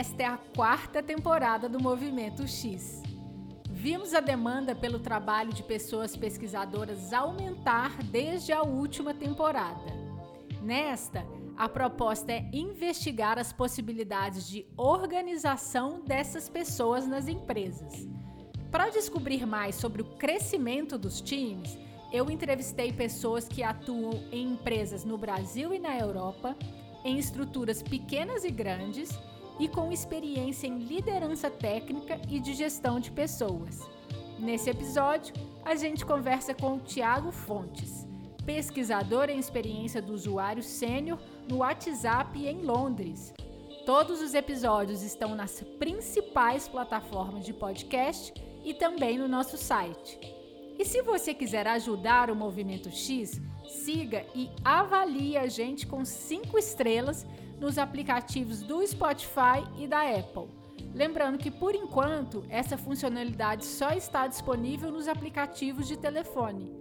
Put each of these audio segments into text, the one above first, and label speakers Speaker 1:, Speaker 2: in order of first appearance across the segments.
Speaker 1: Esta é a quarta temporada do Movimento X. Vimos a demanda pelo trabalho de pessoas pesquisadoras aumentar desde a última temporada. Nesta, a proposta é investigar as possibilidades de organização dessas pessoas nas empresas. Para descobrir mais sobre o crescimento dos times, eu entrevistei pessoas que atuam em empresas no Brasil e na Europa, em estruturas pequenas e grandes e com experiência em liderança técnica e de gestão de pessoas. Nesse episódio, a gente conversa com o Tiago Fontes, pesquisador em experiência do usuário sênior no WhatsApp em Londres. Todos os episódios estão nas principais plataformas de podcast e também no nosso site. E se você quiser ajudar o Movimento X, siga e avalie a gente com 5 estrelas nos aplicativos do Spotify e da Apple. Lembrando que, por enquanto, essa funcionalidade só está disponível nos aplicativos de telefone.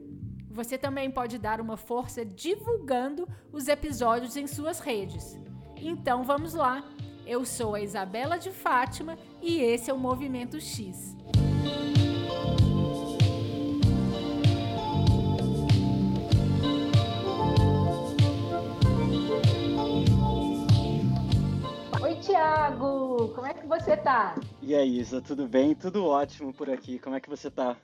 Speaker 1: Você também pode dar uma força divulgando os episódios em suas redes. Então vamos lá! Eu sou a Isabela de Fátima e esse é o Movimento X. Tiago, como é que você tá?
Speaker 2: E aí, Isa, tudo bem? Tudo ótimo por aqui. Como é que você tá?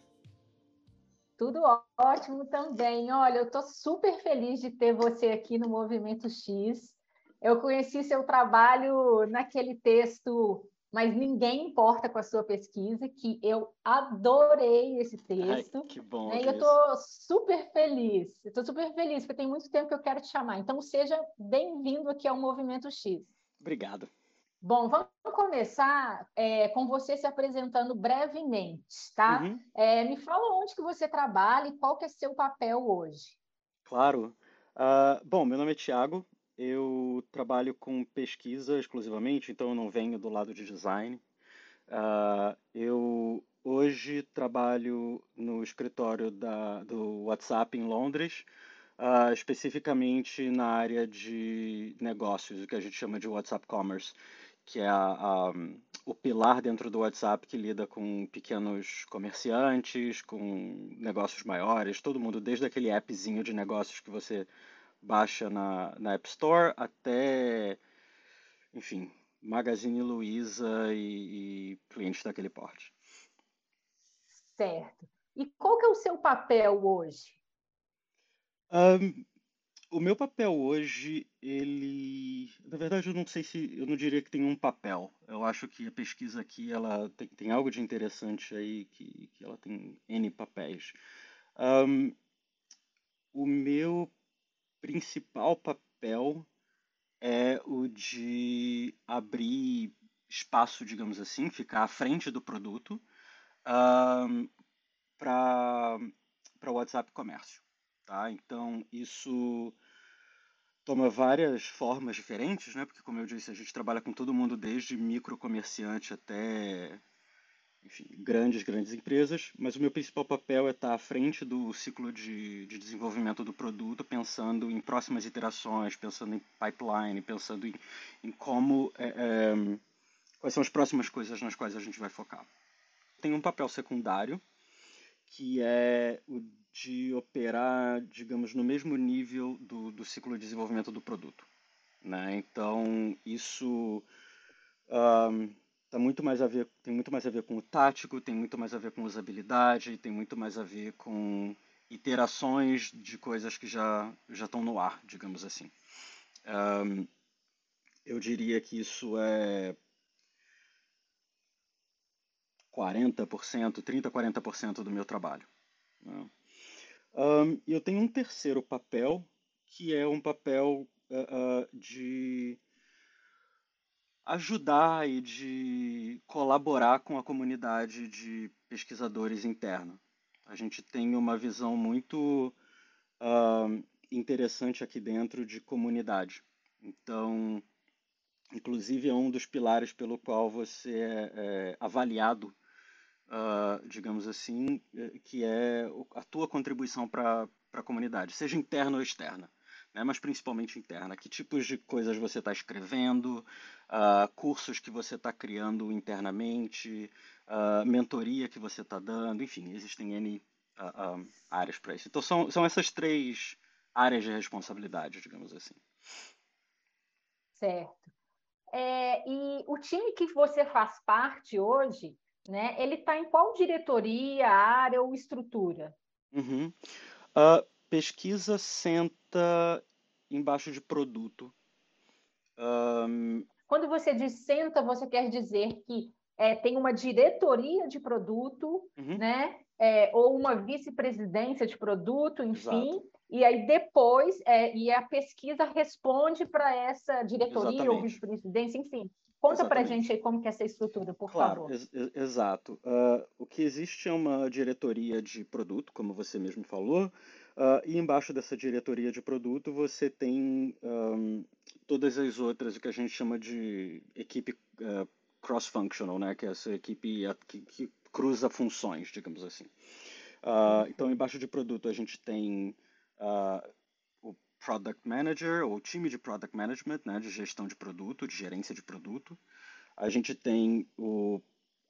Speaker 1: Tudo ótimo também. Olha, eu tô super feliz de ter você aqui no Movimento X. Eu conheci seu trabalho naquele texto mas ninguém importa com a sua pesquisa, que eu adorei esse texto.
Speaker 2: Ai, que bom.
Speaker 1: Né? E eu estou super feliz. Eu estou super feliz, porque tem muito tempo que eu quero te chamar. Então, seja bem-vindo aqui ao Movimento X.
Speaker 2: Obrigado.
Speaker 1: Bom, vamos começar é, com você se apresentando brevemente, tá? Uhum. É, me fala onde que você trabalha e qual que é seu papel hoje.
Speaker 2: Claro. Uh, bom, meu nome é Tiago, eu trabalho com pesquisa exclusivamente, então eu não venho do lado de design. Uh, eu hoje trabalho no escritório da, do WhatsApp em Londres, uh, especificamente na área de negócios, o que a gente chama de WhatsApp Commerce que é a, a, o pilar dentro do WhatsApp que lida com pequenos comerciantes, com negócios maiores, todo mundo, desde aquele appzinho de negócios que você baixa na, na App Store até, enfim, Magazine Luiza e, e clientes daquele porte.
Speaker 1: Certo. E qual que é o seu papel hoje?
Speaker 2: Um, o meu papel hoje, ele. Na verdade, eu não sei se. Eu não diria que tem um papel. Eu acho que a pesquisa aqui ela tem, tem algo de interessante aí, que, que ela tem N papéis. Um, o meu principal papel é o de abrir espaço, digamos assim, ficar à frente do produto um, para o WhatsApp Comércio. Tá? Então, isso toma várias formas diferentes, né? Porque, como eu disse, a gente trabalha com todo mundo, desde micro comerciante até enfim, grandes, grandes empresas, mas o meu principal papel é estar à frente do ciclo de, de desenvolvimento do produto, pensando em próximas iterações, pensando em pipeline, pensando em, em como, é, é, quais são as próximas coisas nas quais a gente vai focar. Tem um papel secundário, que é o de operar, digamos, no mesmo nível do, do ciclo de desenvolvimento do produto. Né? Então, isso um, tá muito mais a ver, tem muito mais a ver com o tático, tem muito mais a ver com usabilidade, tem muito mais a ver com iterações de coisas que já, já estão no ar, digamos assim. Um, eu diria que isso é 40%, 30%, 40% do meu trabalho. Né? Um, eu tenho um terceiro papel, que é um papel uh, uh, de ajudar e de colaborar com a comunidade de pesquisadores interna. A gente tem uma visão muito uh, interessante aqui dentro de comunidade. Então, inclusive, é um dos pilares pelo qual você é, é avaliado uh, digamos assim, eh, que é a tua contribuição para a comunidade, seja interna ou externa. né, mas principalmente interna. Que tipos de coisas você está escrevendo, uh, cursos que você está criando internamente, uh, mentoria que você está dando, enfim, existem N uh, áreas para isso. Então são, são essas três áreas de responsabilidade, digamos assim.
Speaker 1: Certo. É, e o time que você faz parte hoje, né, ele está em qual diretoria, área ou estrutura?
Speaker 2: Uhum. Uh, pesquisa senta embaixo de produto.
Speaker 1: Um... Quando você diz senta, você quer dizer que é, tem uma diretoria de produto, uhum. né? É, ou uma vice-presidência de produto, enfim, Exato. e aí depois é, e a pesquisa responde para essa diretoria Exatamente. ou vice-presidência, enfim. Conta para gente aí como que é essa estrutura, por
Speaker 2: claro,
Speaker 1: favor.
Speaker 2: Ex exato. Uh, o que existe é uma diretoria de produto, como você mesmo falou, Uh, e embaixo dessa diretoria de produto você tem um, todas as outras, o que a gente chama de equipe uh, cross-functional, né? que é essa equipe que, que cruza funções, digamos assim. Uh, então, embaixo de produto a gente tem o Product Manager, ou time de Product Management, né? de gestão de produto, de gerência de produto. A gente tem o...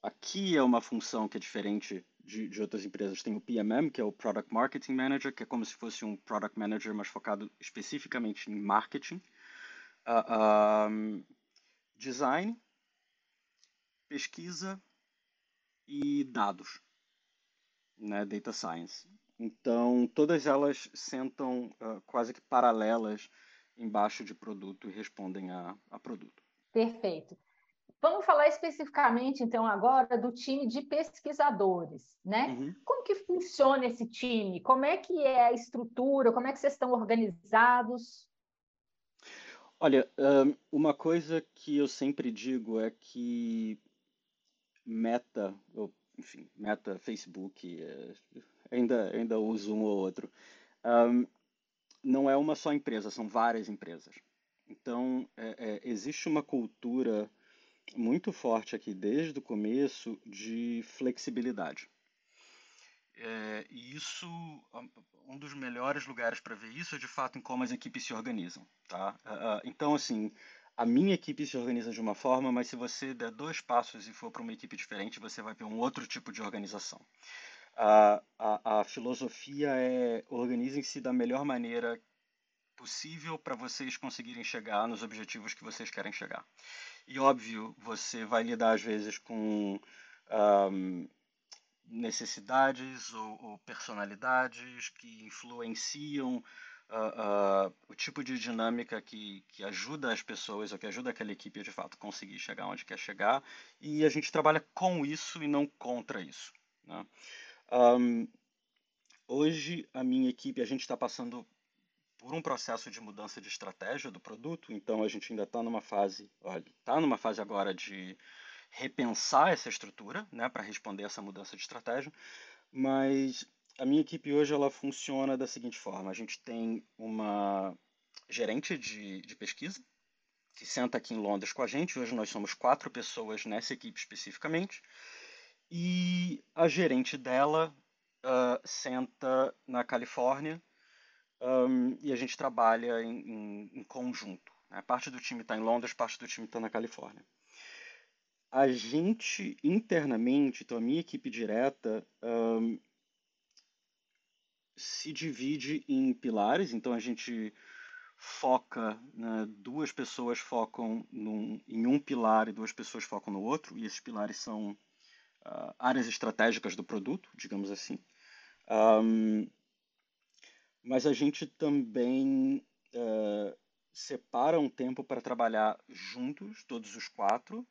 Speaker 2: Aqui é uma função que é diferente de, de, outras empresas. Tem o PMM, que é o Product Marketing Manager, que é como se fosse um Product Manager, mas focado especificamente em marketing. Uh, um, design, pesquisa e dados, né, Data Science. Então, todas elas sentam uh, quase que paralelas embaixo de produto e respondem a, a produto.
Speaker 1: Perfeito. Vamos falar especificamente, então, agora do time de pesquisadores, né? Uhum. Como que funciona esse time? Como é que é a estrutura? Como é que vocês estão organizados?
Speaker 2: Olha, uma coisa que eu sempre digo é que Meta, ou, enfim, Meta, Facebook, é, ainda, ainda uso um ou outro, um, não é uma só empresa, são várias empresas. Então, é, é, existe uma cultura muito forte aqui desde o começo de flexibilidade. É, e isso, um dos melhores lugares para ver isso é de fato em como as equipes se organizam, tá? Então, assim, a minha equipe se organiza de uma forma, mas se você der dois passos e for para uma equipe diferente, você vai ver um outro tipo de organização. A, a, a filosofia é organizem-se da melhor maneira possível para vocês conseguirem chegar nos objetivos que vocês querem chegar. E óbvio, você vai lidar às vezes com um, necessidades ou, ou, personalidades que influenciam uh, uh, o tipo de dinâmica que, que ajuda as pessoas ou que ajuda aquela equipe de fato conseguir chegar onde quer chegar. E a gente trabalha com isso e não contra isso. Né? Um, hoje a minha equipe, a gente está passando por um processo de mudança de estratégia do produto, então a gente ainda está numa fase, olha, está numa fase agora de repensar essa estrutura, né, para responder essa mudança de estratégia, mas a minha equipe hoje ela funciona da seguinte forma: a gente tem uma gerente de, de pesquisa que senta aqui em Londres com a gente. Hoje nós somos quatro pessoas nessa equipe especificamente. E a gerente dela uh, senta na Califórnia um, e a gente trabalha em, em, em conjunto. Né? Parte do time está em Londres, parte do time está na Califórnia. A gente internamente, então a minha equipe direta, um, se divide em pilares, então a gente foca, né, duas pessoas focam num, em um pilar e duas pessoas focam no outro, e esses pilares são uh, áreas estratégicas do produto, digamos assim. Um, mas a gente também uh, separa um tempo para trabalhar juntos, todos os quatro,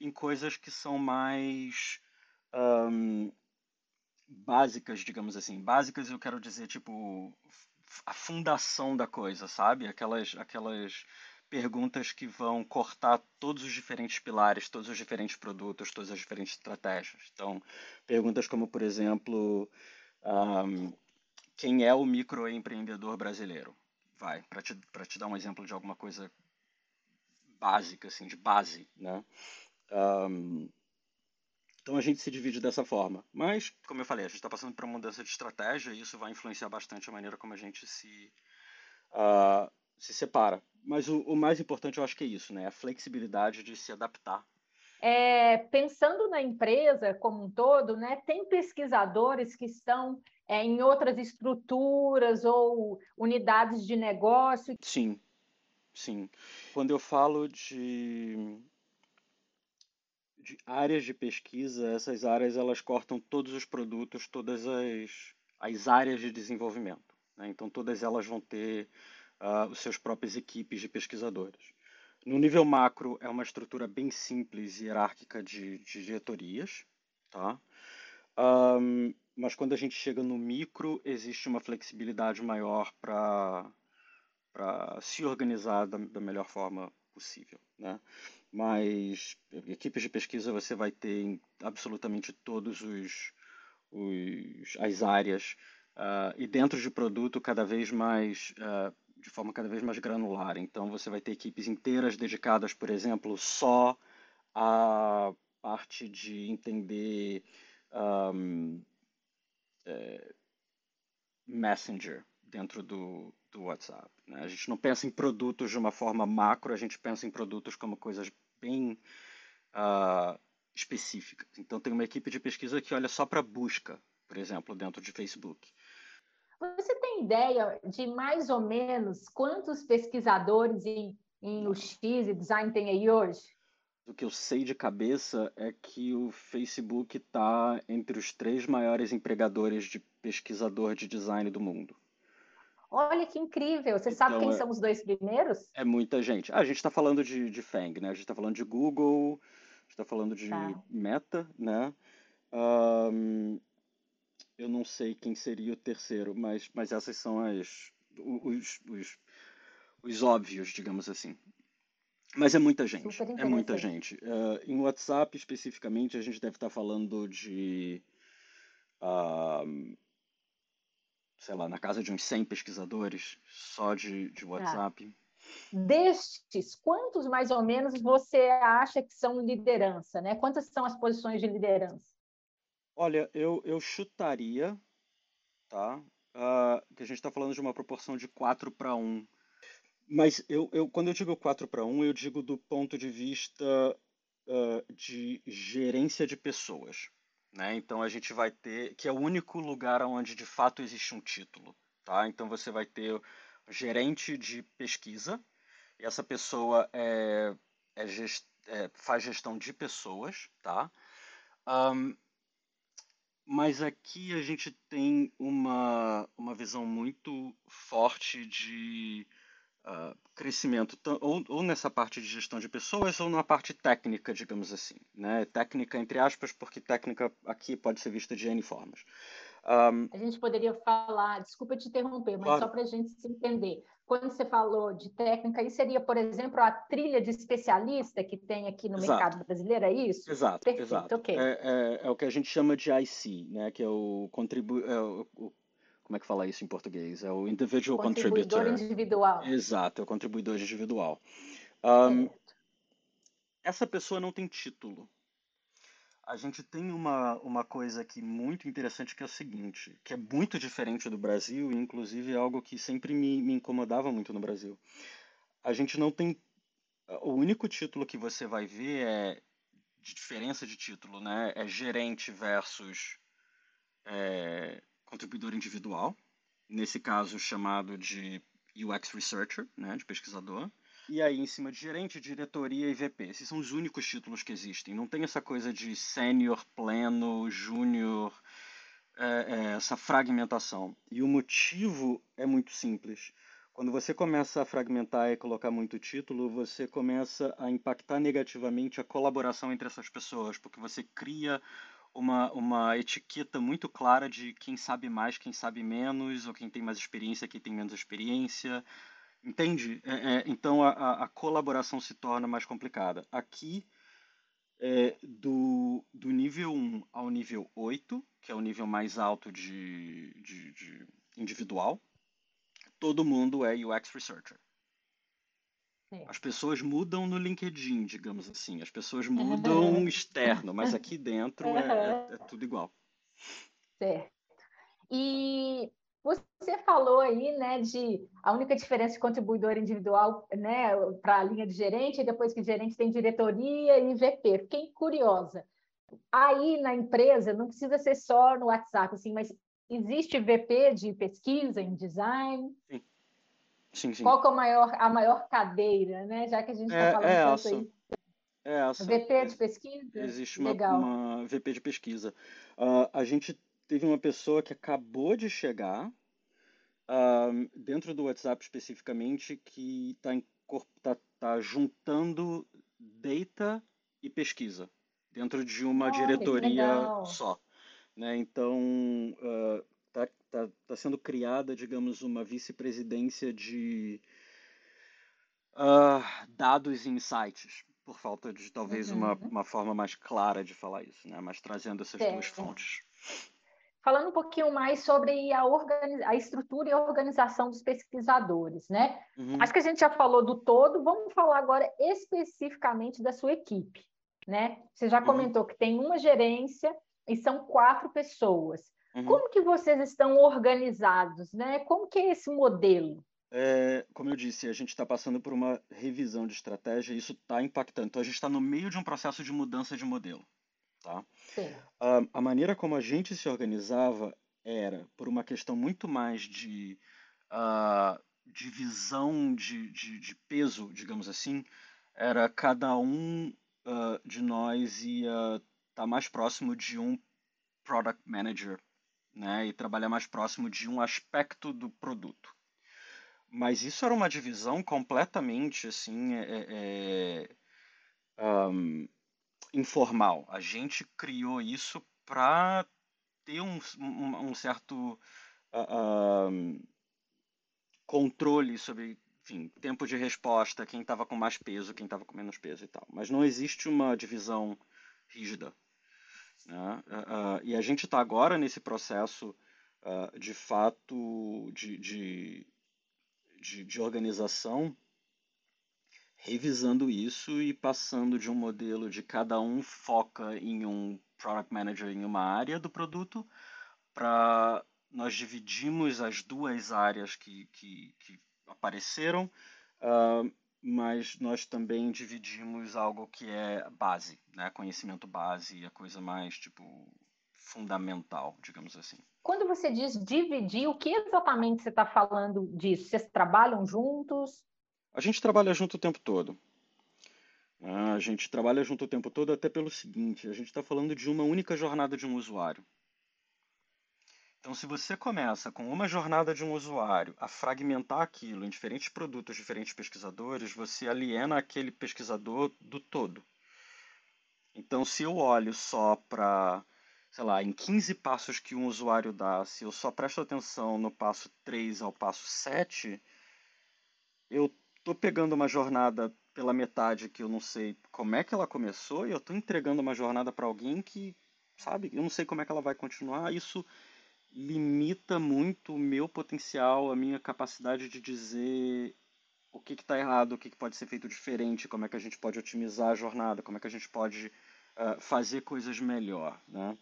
Speaker 2: em coisas que são mais um, básicas, digamos assim. Básicas eu quero dizer, tipo, a fundação da coisa, sabe? Aquelas, aquelas perguntas que vão cortar todos os diferentes pilares, todos os diferentes produtos, todas as diferentes estratégias. Então, perguntas como, por exemplo, um, quem é o microempreendedor brasileiro? Vai, para te, te dar um exemplo de alguma coisa básica, assim, de base, né? Um, então a gente se divide dessa forma. Mas, como eu falei, a gente está passando por uma mudança de estratégia e isso vai influenciar bastante a maneira como a gente se, uh, se separa. Mas o, o, mais importante eu acho que é isso, né? A flexibilidade de se adaptar.
Speaker 1: É, pensando na empresa como um todo, né, tem pesquisadores que estão é, em outras estruturas ou unidades de negócio?
Speaker 2: Sim, sim. Quando eu falo de, de áreas de pesquisa, essas áreas elas cortam todos os produtos, todas as, as áreas de desenvolvimento. Né? Então, todas elas vão ter uh, os seus próprias equipes de pesquisadores. No nível macro, é uma estrutura bem simples e hierárquica de, de diretorias. Tá? Um, mas quando a gente chega no micro, existe uma flexibilidade maior para se organizar da, da, melhor forma possível. Né? Mas equipes de pesquisa você vai ter em absolutamente todos os, os as áreas uh, e dentro de produto cada vez mais uh, de forma cada vez mais granular. Então você vai ter equipes inteiras dedicadas, por exemplo, só à parte de entender um, é, Messenger dentro do, do WhatsApp. Né? A gente não pensa em produtos de uma forma macro, a gente pensa em produtos como coisas bem uh, específicas. Então, tem uma equipe de pesquisa que olha só para busca, por exemplo, dentro de Facebook.
Speaker 1: Você tem ideia de mais ou menos quantos pesquisadores em, em UX e design tem aí hoje?
Speaker 2: O que eu sei de cabeça é que o Facebook está entre os três maiores empregadores de pesquisador de design do mundo.
Speaker 1: Olha que incrível! Você então, sabe quem é, são os dois primeiros?
Speaker 2: É muita gente. Ah, a gente está falando de, de Fang, né? A gente está falando de Google, a gente está falando de tá. Meta, né? Um, eu não sei quem seria o terceiro, mas, mas essas são as os, os, os óbvios, digamos assim. Mas é muita gente. É muita gente. Uh, em WhatsApp, especificamente, a gente deve estar falando de. Uh, sei lá, na casa de uns 100 pesquisadores só de, de tá. WhatsApp.
Speaker 1: Destes, quantos mais ou menos você acha que são liderança? Né? Quantas são as posições de liderança?
Speaker 2: Olha, eu, eu chutaria, tá? Uh, que a gente está falando de uma proporção de 4 para 1 mas eu, eu, quando eu digo 4 para 1, eu digo do ponto de vista uh, de gerência de pessoas. Né? Então a gente vai ter, que é o único lugar onde de fato existe um título. Tá? Então você vai ter gerente de pesquisa, e essa pessoa é, é gest, é, faz gestão de pessoas. Tá? Um, mas aqui a gente tem uma, uma visão muito forte de uh, crescimento, ou, ou, nessa parte de gestão de pessoas, ou na parte técnica, digamos assim. Né? Técnica, entre aspas, porque técnica aqui pode ser vista de N formas.
Speaker 1: Um, a gente poderia falar, desculpa te interromper, mas claro. só para a gente se entender. Quando você falou de técnica, isso seria, por exemplo, a trilha de especialista que tem aqui no exato. mercado brasileiro, é isso?
Speaker 2: Exato, Perfeito, exato. Okay. É, é, é, o que a gente chama de IC, né? que é o, contribu é o, o como é que fala isso em português? É o individual contributor.
Speaker 1: Contribuidor individual.
Speaker 2: Exato, é o contribuidor individual. Um, essa pessoa não tem título. A gente tem uma, uma coisa aqui muito interessante que é o seguinte, que é muito diferente do Brasil e inclusive é algo que sempre me, me incomodava muito no Brasil. A gente não tem... O único título que você vai ver é de diferença de título, né? É gerente versus é, contribuidor individual, nesse caso chamado de UX Researcher, né, de pesquisador. E aí, em cima de gerente, diretoria e VP. Esses são os únicos títulos que existem. Não tem essa coisa de sênior, pleno, júnior, é, é, essa fragmentação. E o motivo é muito simples. Quando você começa a fragmentar e colocar muito título, você começa a impactar negativamente a colaboração entre essas pessoas, porque você cria uma, uma etiqueta muito clara de quem sabe mais, quem sabe menos, ou quem tem mais experiência, quem tem menos experiência. Entende? É, é, então a, a, colaboração se torna mais complicada. Aqui, é, do, do nível 1 ao nível 8, que é o nível mais alto de, de, de individual, todo mundo é UX Researcher. As pessoas mudam no LinkedIn, digamos assim. As pessoas mudam externo, mas aqui dentro é, é, é tudo igual.
Speaker 1: Certo. E você falou aí, né, de a única diferença de contribuidor individual, né, para a linha de gerente, e depois que gerente tem diretoria e VP. Fiquei curiosa. Aí na empresa não precisa ser só no WhatsApp, assim, mas existe VP de pesquisa em design?
Speaker 2: Sim. Sim, sim.
Speaker 1: Qual é a maior, a maior cadeira, né? Já que a gente está é, falando é
Speaker 2: tanto essa. aí. É essa.
Speaker 1: VP de pesquisa?
Speaker 2: Existe uma, uma VP de pesquisa. Uh, a gente teve uma pessoa que acabou de chegar, uh, dentro do WhatsApp especificamente, que está tá, tá juntando data e pesquisa dentro de uma diretoria só. Né? Então, está uh, tá, tá sendo criada, digamos, uma vice-presidência de uh, dados e insights, por falta de talvez uhum. uma, uma forma mais clara de falar isso, né? mas trazendo essas é. duas fontes.
Speaker 1: Falando um pouquinho mais sobre a, a estrutura e a organização dos pesquisadores, né? Uhum. Acho que a gente já falou do todo, vamos falar agora especificamente da sua equipe, né? Você já uhum. comentou que tem uma gerência e são quatro pessoas. Uhum. Como que vocês estão organizados, né? Como que é esse modelo?
Speaker 2: É, como eu disse, a gente está passando por uma revisão de estratégia e isso está impactando. Então, a gente está no meio de um processo de mudança de modelo. Tá? A, a maneira como a gente se organizava era por uma questão muito mais de uh, divisão de, de, de, peso, digamos assim, era cada um uh, de nós ia estar tá mais próximo de um product manager, né, e trabalhar mais próximo de um aspecto do produto. Mas isso era uma divisão completamente assim, é, é, um, informal. A gente criou isso para ter um, um, certo uh, controle sobre enfim, tempo de resposta, quem estava com mais peso, quem estava com menos peso e tal. Mas não existe uma divisão rígida. Né? Uh, e a gente está agora nesse processo, de fato, de, de, de, de organização revisando isso e passando de um modelo de cada um foca em um product manager em uma área do produto para nós dividimos as duas áreas que, que, que apareceram, uh, mas nós também dividimos algo que é base, né? conhecimento base, a coisa mais tipo fundamental, digamos assim.
Speaker 1: Quando você diz dividir, o que exatamente você está falando disso? Vocês trabalham juntos?
Speaker 2: A gente trabalha junto o tempo todo. A gente trabalha junto o tempo todo até pelo seguinte: a gente está falando de uma única jornada de um usuário. Então, se você começa com uma jornada de um usuário a fragmentar aquilo em diferentes produtos, diferentes pesquisadores, você aliena aquele pesquisador do todo. Então, se eu olho só para, sei lá, em 15 passos que um usuário dá, se eu só presto atenção no passo 3 ao passo 7, eu tô pegando uma jornada pela metade que eu não sei como é que ela começou e eu tô entregando uma jornada para alguém que, sabe, eu não sei como é que ela vai continuar. Isso limita muito o meu potencial, a minha capacidade de dizer o que está errado, o que, que, pode ser feito diferente, como é que a gente pode otimizar a jornada, como é que a gente pode uh, fazer coisas melhor. Né?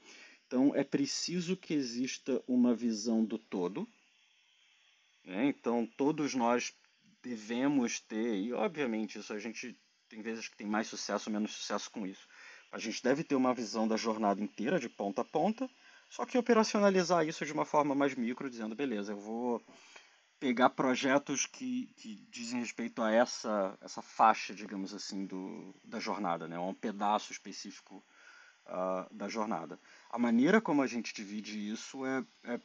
Speaker 2: Então é preciso que exista uma visão do todo. Né? Então todos nós devemos ter, e obviamente isso a gente tem vezes que tem mais sucesso ou menos sucesso com isso. A gente deve ter uma visão da jornada inteira, de ponta a ponta, só que operacionalizar isso de uma forma mais micro, dizendo, beleza, eu vou pegar projetos que, que dizem respeito a essa, essa faixa, digamos assim, do, da jornada, né? um pedaço específico uh, da jornada. A maneira como a gente divide isso é, é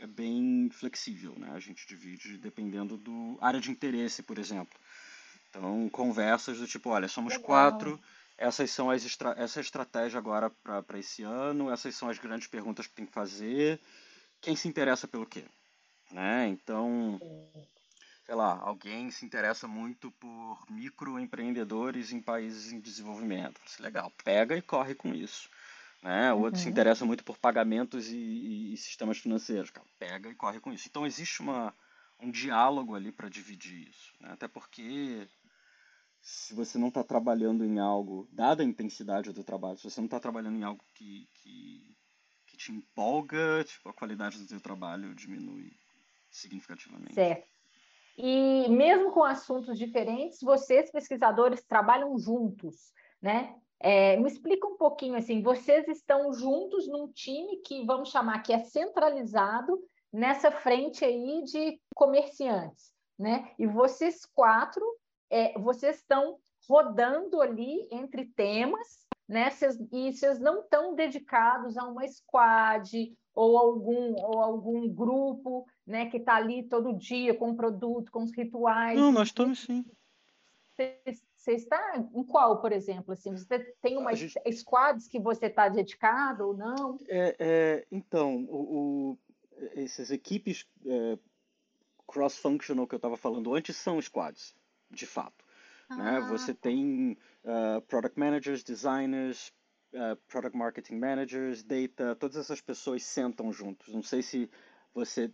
Speaker 2: é bem flexível, né? A gente divide dependendo do área de interesse, por exemplo. Então, conversas do tipo, olha, somos Legal. quatro, essas são as estra essa é a estratégia agora para esse ano, essas são as grandes perguntas que tem que fazer, quem se interessa pelo quê? Né? Então, sei lá, alguém se interessa muito por microempreendedores em países em desenvolvimento. Legal, pega e corre com isso. Né? O outro uhum. se interessa muito por pagamentos e, e, sistemas financeiros. Cara, pega e corre com isso. Então existe uma, um diálogo ali para dividir isso. Né? Até porque se você não está trabalhando em algo, dada a intensidade do trabalho, se você não está trabalhando em algo que, que, que, te empolga, tipo, a qualidade do seu trabalho diminui significativamente.
Speaker 1: Certo. E mesmo com assuntos diferentes, vocês pesquisadores trabalham juntos, né? É, me explica um pouquinho assim, vocês estão juntos num time que vamos chamar que é centralizado nessa frente aí de comerciantes, né? E vocês quatro, é, vocês estão rodando ali entre temas, né? Cês, e vocês não estão dedicados a uma squad ou algum ou algum grupo, né? Que está ali todo dia com o produto, com os rituais.
Speaker 2: Não, nós estamos sim.
Speaker 1: Você está em qual, por exemplo? Assim, você tem uma gente... squads que você está dedicado ou não?
Speaker 2: É, é então, o, o, essas equipes é, cross-functional que eu estava falando antes são squads, de fato. Né? Ah. Né? Você tem uh, product managers, designers, uh, product marketing managers, data, todas essas pessoas sentam juntos. Não sei se você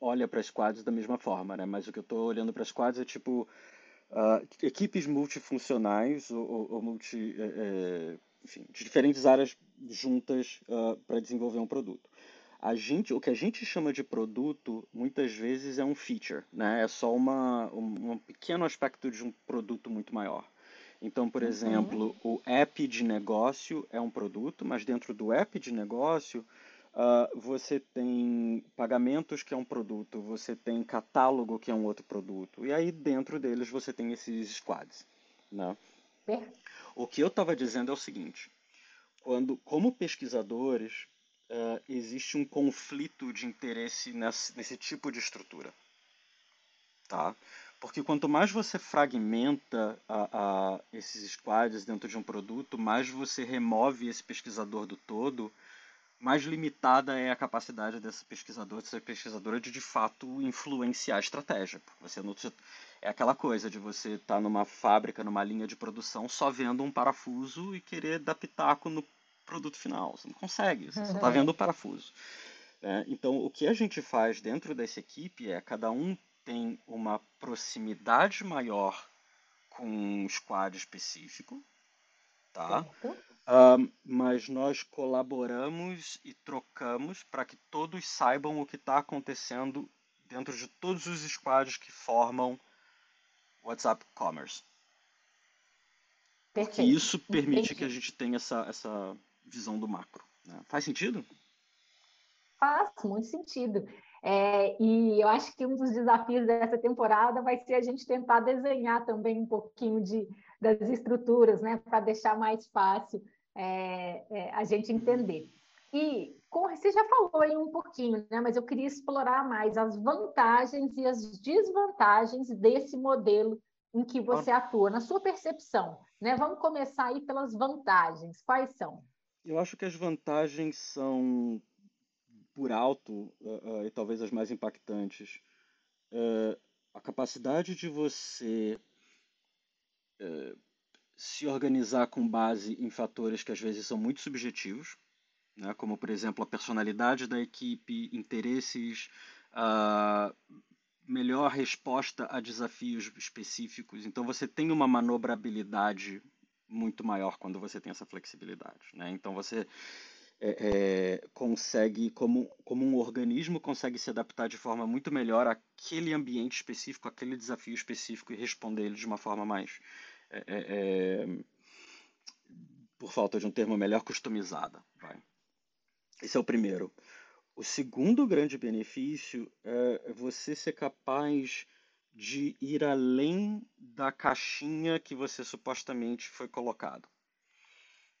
Speaker 2: olha para squads da mesma forma, né? Mas o que eu estou olhando para squads é tipo uh, equipes multifuncionais ou, ou, ou multi, é, enfim, de diferentes áreas juntas uh, para desenvolver um produto. A gente, o que a gente chama de produto, muitas vezes é um feature, né? É só uma, um, um pequeno aspecto de um produto muito maior. Então, por uhum. exemplo, o app de negócio é um produto, mas dentro do app de negócio Uh, você tem pagamentos, que é um produto, você tem catálogo, que é um outro produto, e aí dentro deles você tem esses squads. Né? É. O que eu estava dizendo é o seguinte: quando, como pesquisadores, uh, existe um conflito de interesse nesse, nesse tipo de estrutura. Tá? Porque quanto mais você fragmenta a, a, esses squads dentro de um produto, mais você remove esse pesquisador do todo mais limitada é a capacidade desse pesquisador, dessa pesquisadora de de fato influenciar a estratégia. Você não, é aquela coisa de você estar tá numa fábrica, numa linha de produção, só vendo um parafuso e querer dar pitaco no produto final. Você não consegue, você só está vendo o parafuso. É, então, o que a gente faz dentro dessa equipe é cada um tem uma proximidade maior com um squad específico, tá? Uh, mas nós colaboramos e trocamos para que todos saibam o que está acontecendo dentro de todos os squads que formam WhatsApp Commerce. Perfeito. Porque isso permite Entendi. que a gente tenha essa, essa visão do macro. Né? Faz sentido?
Speaker 1: Faz muito sentido. É, e eu acho que um dos desafios dessa temporada vai ser a gente tentar desenhar também um pouquinho de, das estruturas, né, para deixar mais fácil é, é, a gente entender. E com, você já falou aí um pouquinho, né? mas eu queria explorar mais as vantagens e as desvantagens desse modelo em que você atua, na sua percepção. Né? Vamos começar aí pelas vantagens. Quais são?
Speaker 2: Eu acho que as vantagens são, por alto, uh, uh, e talvez as mais impactantes, uh, a capacidade de você se organizar com base em fatores que às vezes são muito subjetivos, né, como por exemplo a personalidade da equipe, interesses, melhor resposta a desafios específicos. Então você tem uma manobrabilidade muito maior quando você tem essa flexibilidade. Né? Então você é, é, consegue, como, como um organismo, consegue se adaptar de forma muito melhor àquele ambiente específico, àquele desafio específico e responder ele de uma forma mais é, é, é, por falta de um termo melhor, customizada. Vai. Esse é o primeiro. O segundo grande benefício é você ser capaz de ir além da caixinha que você supostamente foi colocado.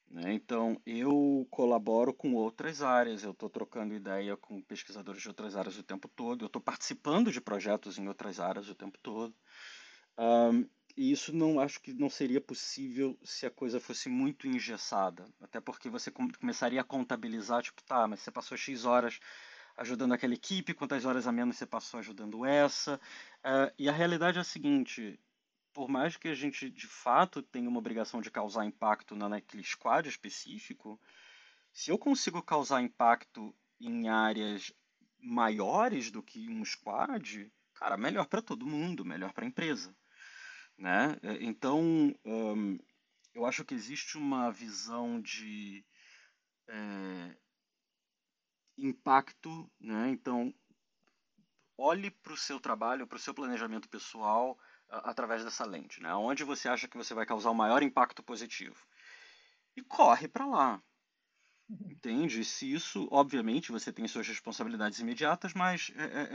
Speaker 2: Né? Então, eu colaboro com outras áreas, eu estou trocando ideia com pesquisadores de outras áreas o tempo todo, eu estou participando de projetos em outras áreas o tempo todo. Um, e isso não acho que não seria possível se a coisa fosse muito engessada. Até porque você começaria a contabilizar, tipo, tá, mas você passou X horas ajudando aquela equipe, quantas horas a menos você passou ajudando essa. Uh, e a realidade é a seguinte: por mais que a gente de fato tenha uma obrigação de causar impacto naquele squad específico, se eu consigo causar impacto em áreas maiores do que um squad, cara, melhor para todo mundo, melhor para a empresa. Né? É, então, um, eu acho que existe uma visão de é, impacto, né? então olhe para o seu trabalho, para o seu planejamento pessoal através dessa lente, né? Onde você acha que você vai causar o maior impacto positivo. E corre para lá. Entende? Se isso, obviamente, você tem suas responsabilidades imediatas, mas é, é,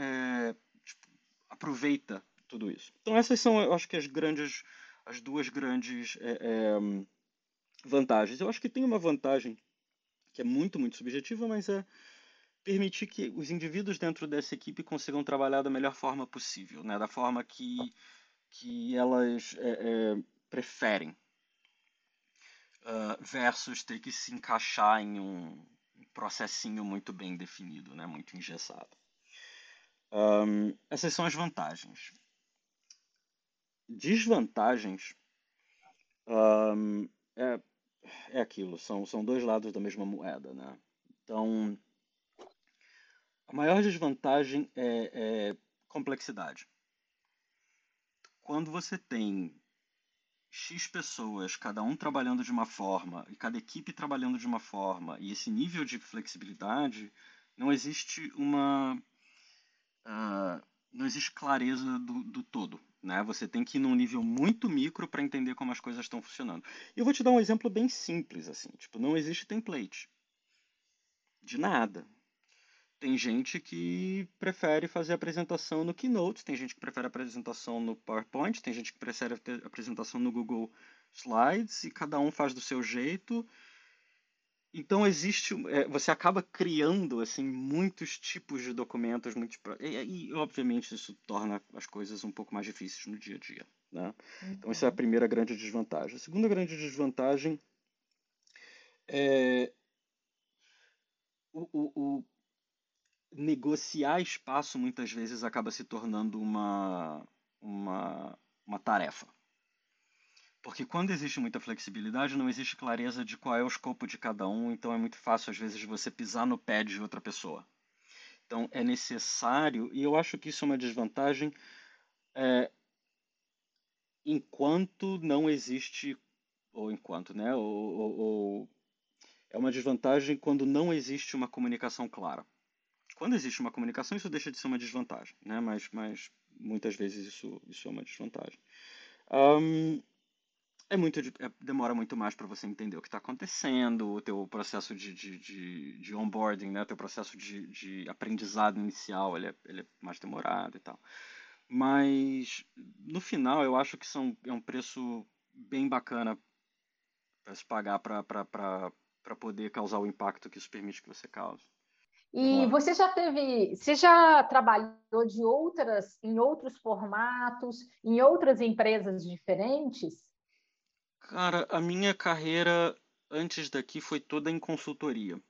Speaker 2: é, tipo, aproveita tudo isso. Então essas são, eu acho que as grandes, as duas grandes é, é, vantagens. Eu acho que tem uma vantagem que é muito, muito subjetiva, mas é permitir que os indivíduos dentro dessa equipe consigam trabalhar da melhor forma possível, né? da forma que, que elas é, é, preferem, uh, versus ter que se encaixar em um processinho muito bem definido, né? muito engessado. Um, essas são as vantagens. Desvantagens um, é, é aquilo, são, são dois lados da mesma moeda. Né? Então, a maior desvantagem é, é complexidade. Quando você tem X pessoas, cada um trabalhando de uma forma, e cada equipe trabalhando de uma forma, e esse nível de flexibilidade, não existe uma. Uh, não existe clareza do, do todo. Né? Você tem que ir num nível muito micro para entender como as coisas estão funcionando. Eu vou te dar um exemplo bem simples, assim. Tipo, não existe template. De nada. Tem gente que prefere fazer apresentação no Keynote, tem gente que prefere apresentação no PowerPoint, tem gente que prefere apresentação no Google Slides, e cada um faz do seu jeito. Então existe, é, você acaba criando assim muitos tipos de documentos, muitos e, e, obviamente isso torna as coisas um pouco mais difíceis no dia a dia, né? Então essa é a uhum. primeira grande desvantagem. A segunda grande desvantagem é o, o, o negociar espaço muitas vezes acaba se tornando uma, uma, uma tarefa. Porque quando existe muita flexibilidade, não existe clareza de qual é o escopo de cada um, então é muito fácil, às vezes, você pisar no pé de outra pessoa. Então é necessário, e eu acho que isso é uma desvantagem, é, enquanto não existe, ou enquanto, né? Ou, ou, ou, é uma desvantagem quando não existe uma comunicação clara. Quando existe uma comunicação, isso deixa de ser uma desvantagem, né? mas, mas muitas vezes isso, isso é uma desvantagem. Um, é muito é, demora muito mais para você entender o que está acontecendo, o teu processo de, de, de, de onboarding, né? o teu processo de, de aprendizado inicial, ele é, ele é mais demorado e tal. Mas no final eu acho que são, é um preço bem bacana para se pagar para poder causar o impacto que isso permite que você cause.
Speaker 1: E você já teve, você já trabalhou de outras, em outros formatos, em outras empresas diferentes?
Speaker 2: Cara, a minha carreira antes daqui foi toda em consultoria.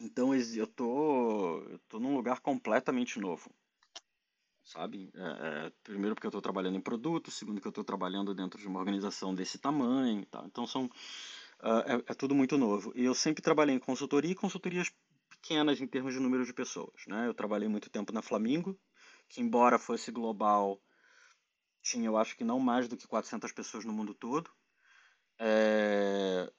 Speaker 2: Então eu tô, eu tô num lugar completamente novo, sabe? É, é, primeiro porque eu estou trabalhando em produto, segundo que eu estou trabalhando dentro de uma organização desse tamanho, tá? Então são uh, é, é, tudo muito novo. E eu sempre trabalhei em consultoria e consultorias pequenas em termos de número de pessoas. Né? Eu trabalhei muito tempo na Flamingo, que embora fosse global, tinha eu acho que não mais do que 400 pessoas no mundo todo. É...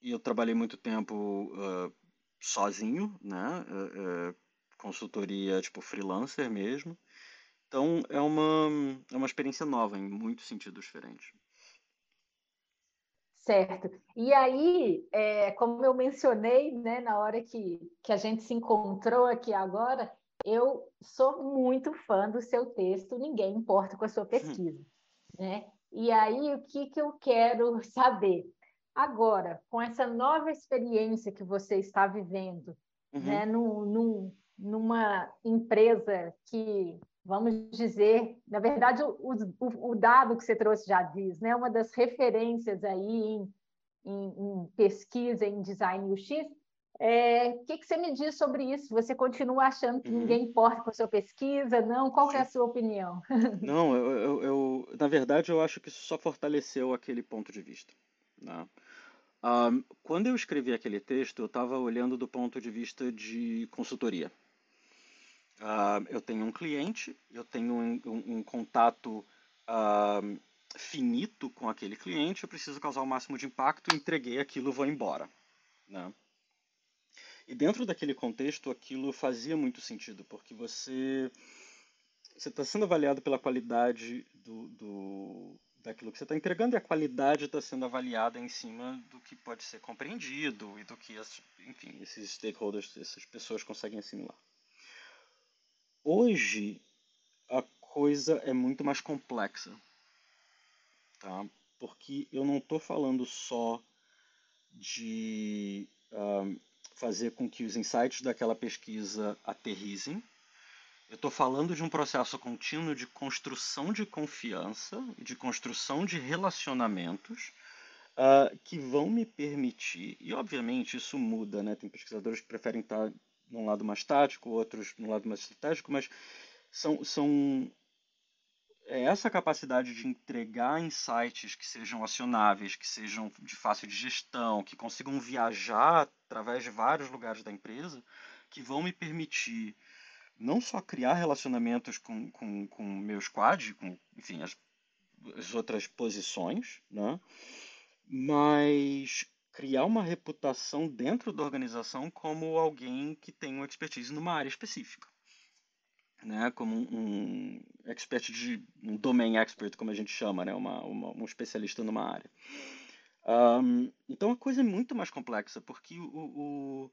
Speaker 2: E eu trabalhei muito tempo uh, sozinho, né? Uh, uh, consultoria tipo freelancer mesmo. Então é uma, é uma experiência nova em muitos sentidos diferentes.
Speaker 1: Certo. E aí, é, como eu mencionei, né, na hora que, que a gente se encontrou aqui agora, eu sou muito fã do seu texto, ninguém importa com a sua pesquisa. Né? E aí, o que, que eu quero saber? Agora, com essa nova experiência que você está vivendo, uhum. né, num, num, numa empresa que vamos dizer, na verdade, o, o, o, dado que você trouxe já diz, né? Uma das referências aí em, em, em pesquisa em design UX. É, o que, que, você me diz sobre isso? Você continua achando que uhum. ninguém importa com a sua pesquisa? Não? Qual é a sua opinião?
Speaker 2: Não, eu, eu, eu, na verdade, eu acho que isso só fortaleceu aquele ponto de vista. Né? Um, quando eu escrevi aquele texto, eu estava olhando do ponto de vista de consultoria. Uh, eu tenho um cliente, eu tenho um, um, um contato uh, finito com aquele cliente, eu preciso causar o máximo de impacto, entreguei aquilo, vou embora. Né? E dentro daquele contexto, aquilo fazia muito sentido, porque você você está sendo avaliado pela qualidade do, do daquilo que você está entregando e a qualidade está sendo avaliada em cima do que pode ser compreendido e do que, enfim, esses stakeholders, essas pessoas conseguem assimilar. Hoje, a coisa é muito mais complexa, tá? Porque eu não estou falando só de uh, fazer com que os insights daquela pesquisa aterrizem. Eu estou falando de um processo contínuo de construção de confiança e de construção de relacionamentos uh, que vão me permitir, e obviamente isso muda, né? Tem pesquisadores que preferem estar num lado mais tático, outros num lado mais estratégico, mas são, são é essa capacidade de entregar insights que sejam acionáveis, que sejam de fácil de gestão, que consigam viajar através de vários lugares da empresa, que vão me permitir não só criar relacionamentos com, com, com meu squad, com enfim, as, as outras posições, né? mas criar uma reputação dentro da organização como alguém que tem uma expertise numa área específica né, como um, expert de um domain expert, como a gente chama, né, uma, uma um especialista numa área. Um, então a coisa é muito mais complexa, porque o, o,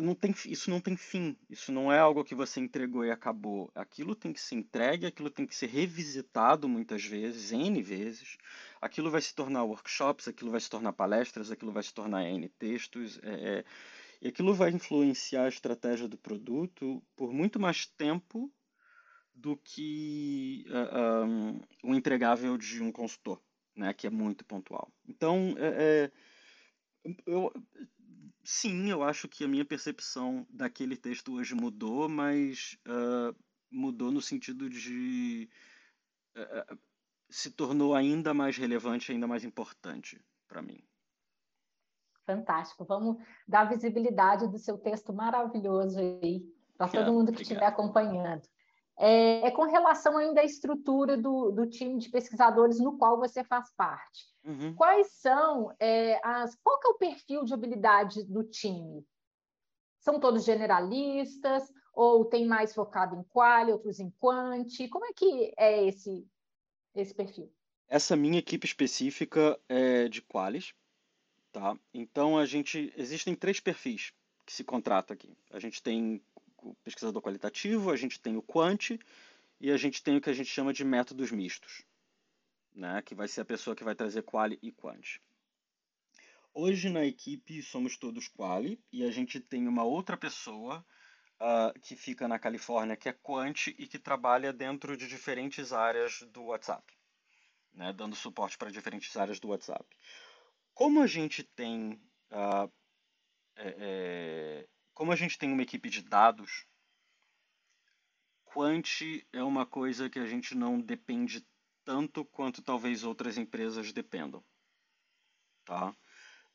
Speaker 2: não tem, isso não tem fim, isso não é algo que você entregou e acabou. Aquilo tem que ser entregue, aquilo tem que ser revisitado muitas vezes, N vezes. Aquilo vai se tornar workshops, aquilo vai se tornar palestras, aquilo vai se tornar N textos. É, é e aquilo vai influenciar a estratégia do produto por muito mais tempo do que uh, um, um, entregável de um consultor, né, que é muito pontual. Então, é, é, eu, sim, eu acho que a minha percepção daquele texto hoje mudou, mas uh, mudou no sentido de uh, se tornou ainda mais relevante, ainda mais importante para mim.
Speaker 1: Fantástico. Vamos dar visibilidade do seu texto maravilhoso aí para todo mundo que estiver acompanhando. É, é, com relação ainda à estrutura do, do, time de pesquisadores no qual você faz parte. Uhum. Quais são é, as. Qual é o perfil de habilidade do time? São todos generalistas ou tem mais focado em qual, outros em quant? Como é que é esse, esse perfil?
Speaker 2: Essa minha equipe específica é de qualis, Tá? Então a gente existem três perfis que se contrata aqui. A gente tem o pesquisador qualitativo, a gente tem o quant e a gente tem o que a gente chama de métodos mistos, né? Que vai ser a pessoa que vai trazer quali e quant. Hoje na equipe somos todos quali e a gente tem uma outra pessoa uh, que fica na Califórnia que é quant e que trabalha dentro de diferentes áreas do WhatsApp, né? Dando suporte para diferentes áreas do WhatsApp. Como a gente tem uh, é, é, como a gente tem uma equipe de dados, Quant é uma coisa que a gente não depende tanto quanto talvez outras empresas dependam. Tá?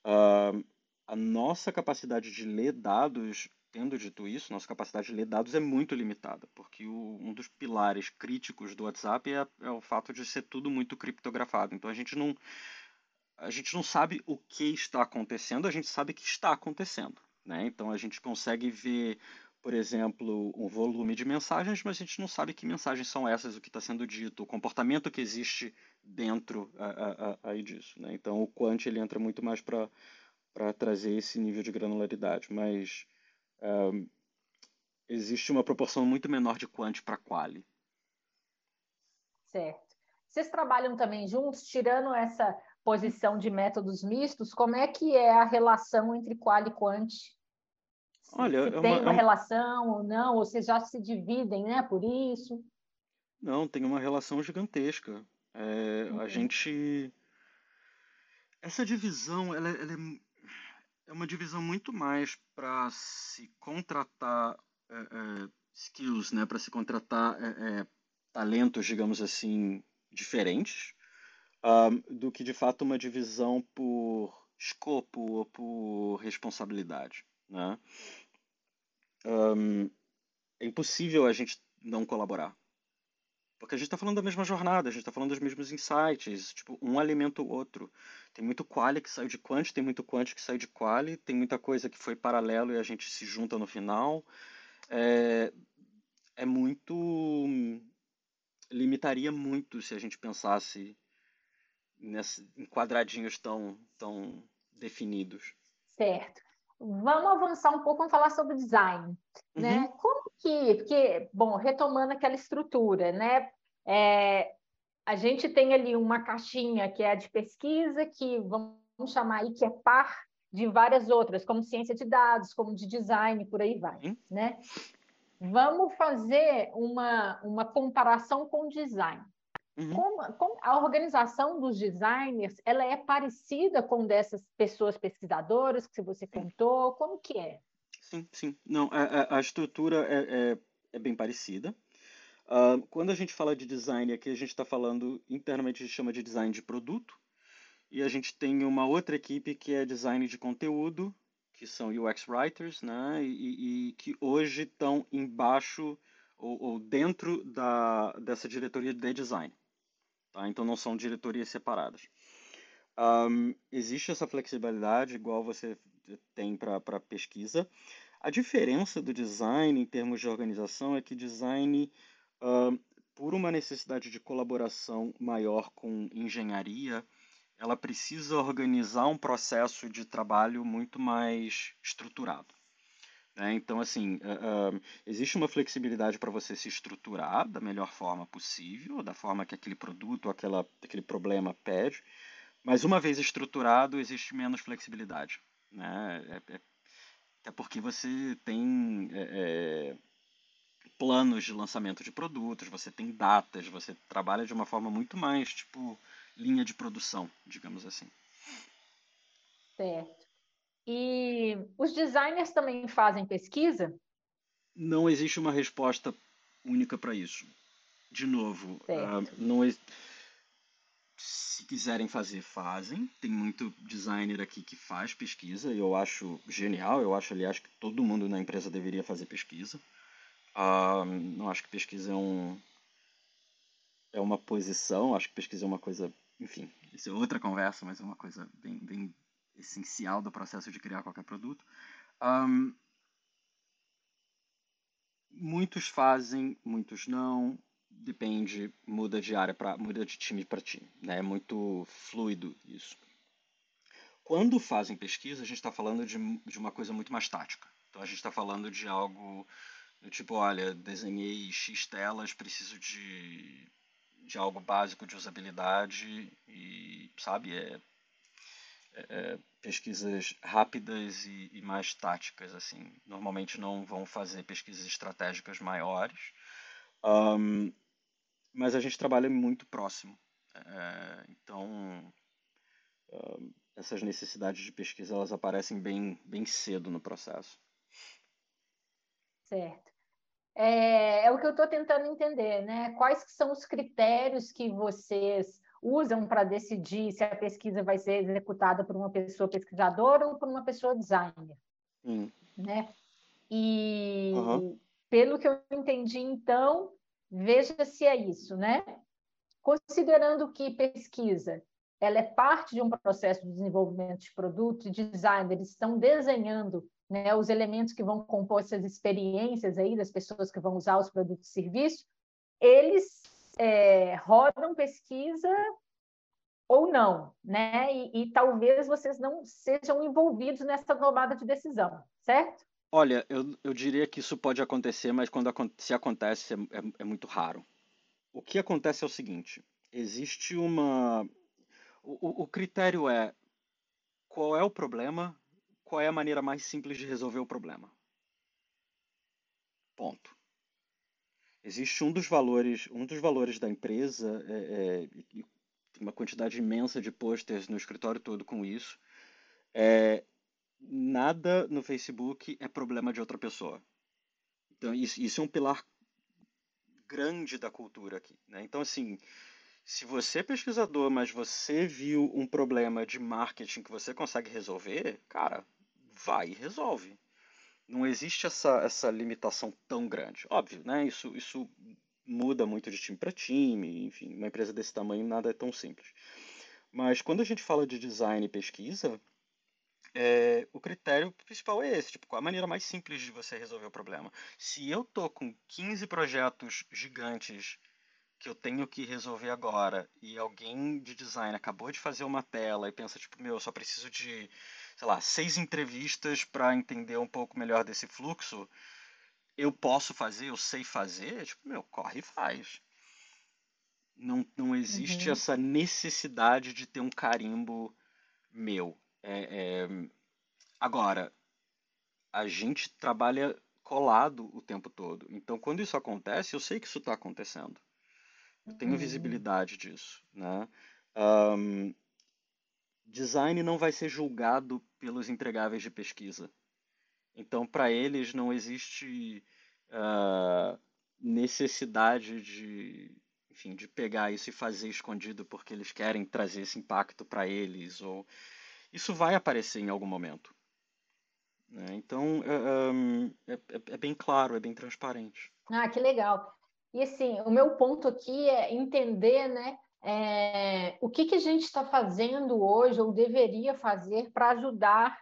Speaker 2: Uh, a nossa capacidade de ler dados, tendo dito isso, nossa capacidade de ler dados é muito limitada, porque o, um dos pilares críticos do WhatsApp é, é o fato de ser tudo muito criptografado. Então a gente não a gente não sabe o que está acontecendo, a gente sabe que está acontecendo. Né? Então a gente consegue ver, por exemplo, um volume de mensagens, mas a gente não sabe que mensagens são essas, o que está sendo dito, o comportamento que existe dentro aí disso. Né? Então o Quant ele entra muito mais para trazer esse nível de granularidade, mas um, existe uma proporção muito menor de Quant para Quali.
Speaker 1: Certo. Vocês trabalham também juntos, tirando essa posição de métodos mistos, como é que é a relação entre qual e quant? Olha, se é tem uma, uma, relação ou não, ou vocês já se dividem, né, por isso?
Speaker 2: Não, tem uma relação gigantesca. É, uhum. A gente... Essa divisão, ela, ela é, é, uma divisão muito mais para se contratar é, é, skills, né, para se contratar é, talentos, digamos assim, diferentes, um, do que de fato uma divisão por escopo ou por responsabilidade. Né? Um, é impossível a gente não colaborar. Porque a gente está falando da mesma jornada, a gente está falando dos mesmos insights, tipo, um alimenta o outro. Tem muito quali que saiu de quant, tem muito quant que saiu de quali, tem muita coisa que foi paralelo e a gente se junta no final. É, é muito. limitaria muito se a gente pensasse nesse, em quadradinhos tão, tão definidos.
Speaker 1: Certo. Vamos avançar um pouco, vamos falar sobre design, né? uhum. né? Como que, porque, bom, retomando aquela estrutura, né? É, a gente tem ali uma caixinha que é a de pesquisa, que vamos chamar aí que é par de várias outras, como ciência de dados, como de design, por aí vai, uhum. né? Vamos fazer uma, uma comparação com design. Uhum. Como, como, a organização dos designers, ela é parecida com dessas pessoas pesquisadoras que você contou? Como que é?
Speaker 2: Sim, sim. Não, a, a estrutura é, é, é, bem parecida. Uh, quando a gente fala de design aqui, a gente está falando, internamente a gente chama de design de produto, e a gente tem uma outra equipe que é design de conteúdo, que são UX Writers, né, e, e que hoje estão embaixo ou, ou, dentro da, dessa diretoria de design. Tá? Então não são diretorias separadas. Um, existe essa flexibilidade, igual você tem para pesquisa. A diferença do design em termos de organização é que design, por uma necessidade de colaboração maior com engenharia, ela precisa organizar um processo de trabalho muito mais estruturado. Né? Então, assim, uh, uh, existe uma flexibilidade para você se estruturar da melhor forma possível, da forma que aquele produto, aquela, aquele problema pede, mas uma vez estruturado, existe menos flexibilidade. Né? É, é, até porque você tem é, é, planos de lançamento de produtos, você tem datas, você trabalha de uma forma muito mais, tipo, linha de produção, digamos assim.
Speaker 1: Certo. E os designers também fazem pesquisa?
Speaker 2: Não existe uma resposta única para isso. De novo, uh, não é... se quiserem fazer, fazem. Tem muito designer aqui que faz pesquisa e eu acho genial. Eu acho, aliás, que todo mundo na empresa deveria fazer pesquisa. Uh, não acho que pesquisa é um é uma posição. Acho que pesquisa é uma coisa, enfim, isso é outra conversa, mas é uma coisa bem, bem essencial do processo de criar qualquer produto. Um, muitos fazem, muitos não. Depende, muda de área para muda de time para time, né? É muito fluido isso. Quando fazem pesquisa, a gente está falando de, de uma coisa muito mais tática. Então a gente está falando de algo do tipo, olha, desenhei X telas, preciso de, de algo básico de usabilidade e, sabe, é é, pesquisas rápidas e, e, mais táticas assim. Normalmente não vão fazer pesquisas estratégicas maiores. Um, mas a gente trabalha muito próximo. É, então um, essas necessidades de pesquisa elas aparecem bem bem cedo no processo.
Speaker 1: Certo. É, é o que eu estou tentando entender né? Quais são os critérios que vocês usam para decidir se a pesquisa vai ser executada por uma pessoa pesquisadora ou por uma pessoa designer, hum. né? E uhum. pelo que eu entendi, então, veja se é isso, né? Considerando que pesquisa ela é parte de um processo de desenvolvimento de produto e de design, eles estão desenhando né, os elementos que vão compor essas experiências aí das pessoas que vão usar os produtos e serviços, eles é, rodam pesquisa ou não, né? E, e, talvez vocês não sejam envolvidos nessa tomada de decisão, certo?
Speaker 2: Olha, eu, eu diria que isso pode acontecer, mas quando se acontece é, é, é muito raro. O que acontece é o seguinte: existe uma. O, o critério é qual é o problema, qual é a maneira mais simples de resolver o problema. Ponto. Existe um dos valores, um dos valores da empresa, é, é, uma quantidade imensa de posters no escritório todo com isso. É, nada no Facebook é problema de outra pessoa. Então isso, isso é um pilar grande da cultura aqui. Né? Então assim, se você é pesquisador, mas você viu um problema de marketing que você consegue resolver, cara, vai e resolve não existe essa, essa limitação tão grande. Óbvio, né? Isso, isso muda muito de time para time, enfim, uma empresa desse tamanho nada é tão simples. Mas quando a gente fala de design e pesquisa, é, o critério principal é esse, tipo, qual a maneira mais simples de você resolver o problema. Se eu tô com 15 projetos gigantes que eu tenho que resolver agora e alguém de design acabou de fazer uma tela e pensa, tipo, meu, eu só preciso de, sei lá, seis entrevistas para entender um pouco melhor desse fluxo, eu posso fazer, eu sei fazer, tipo, meu, corre e faz. Não, não existe uhum. essa necessidade de ter um carimbo meu. É, é... Agora, a gente trabalha colado o tempo todo. Então, quando isso acontece, eu sei que isso está acontecendo. Eu tenho uhum. visibilidade disso. Né? Um, design não vai ser julgado pelos entregáveis de pesquisa. Então, para eles, não existe uh, necessidade de, enfim, de pegar isso e fazer escondido porque eles querem trazer esse impacto para eles. ou Isso vai aparecer em algum momento. Né? Então, é, é, é, é bem claro, é bem transparente.
Speaker 1: Ah, que legal. E assim, o meu ponto aqui é entender, né, é, o que, que a gente está fazendo hoje ou deveria fazer para ajudar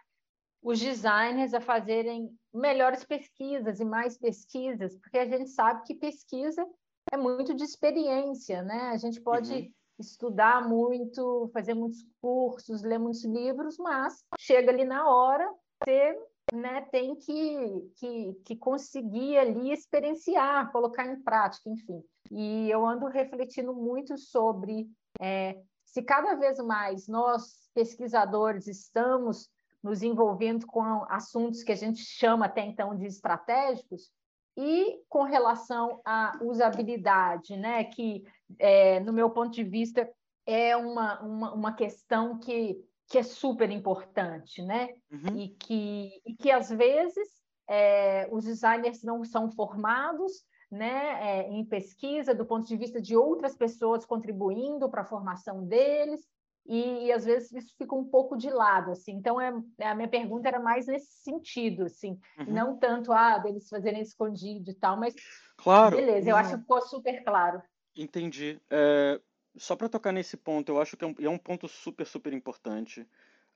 Speaker 1: os designers a fazerem melhores pesquisas e mais pesquisas, porque a gente sabe que pesquisa é muito de experiência, né? A gente pode uhum. estudar muito, fazer muitos cursos, ler muitos livros, mas chega ali na hora, você né, tem que, que, que conseguir ali experienciar, colocar em prática, enfim. E eu ando refletindo muito sobre é, se cada vez mais nós, pesquisadores, estamos nos envolvendo com assuntos que a gente chama até então de estratégicos, e com relação à usabilidade, né, que, é, no meu ponto de vista, é uma, uma, uma questão que que é super importante, né? Uhum. E, que, e que às vezes é, os designers não são formados né, é, em pesquisa do ponto de vista de outras pessoas contribuindo para a formação deles, e, e, às vezes isso fica um pouco de lado, assim. Então, é, a minha pergunta era mais nesse sentido, assim, uhum. não tanto, ah, deles fazerem escondido e tal, mas...
Speaker 2: Claro.
Speaker 1: Beleza, eu acho que ficou super claro.
Speaker 2: Entendi. É, só para tocar nesse ponto, eu acho que é um, é um ponto super, super importante.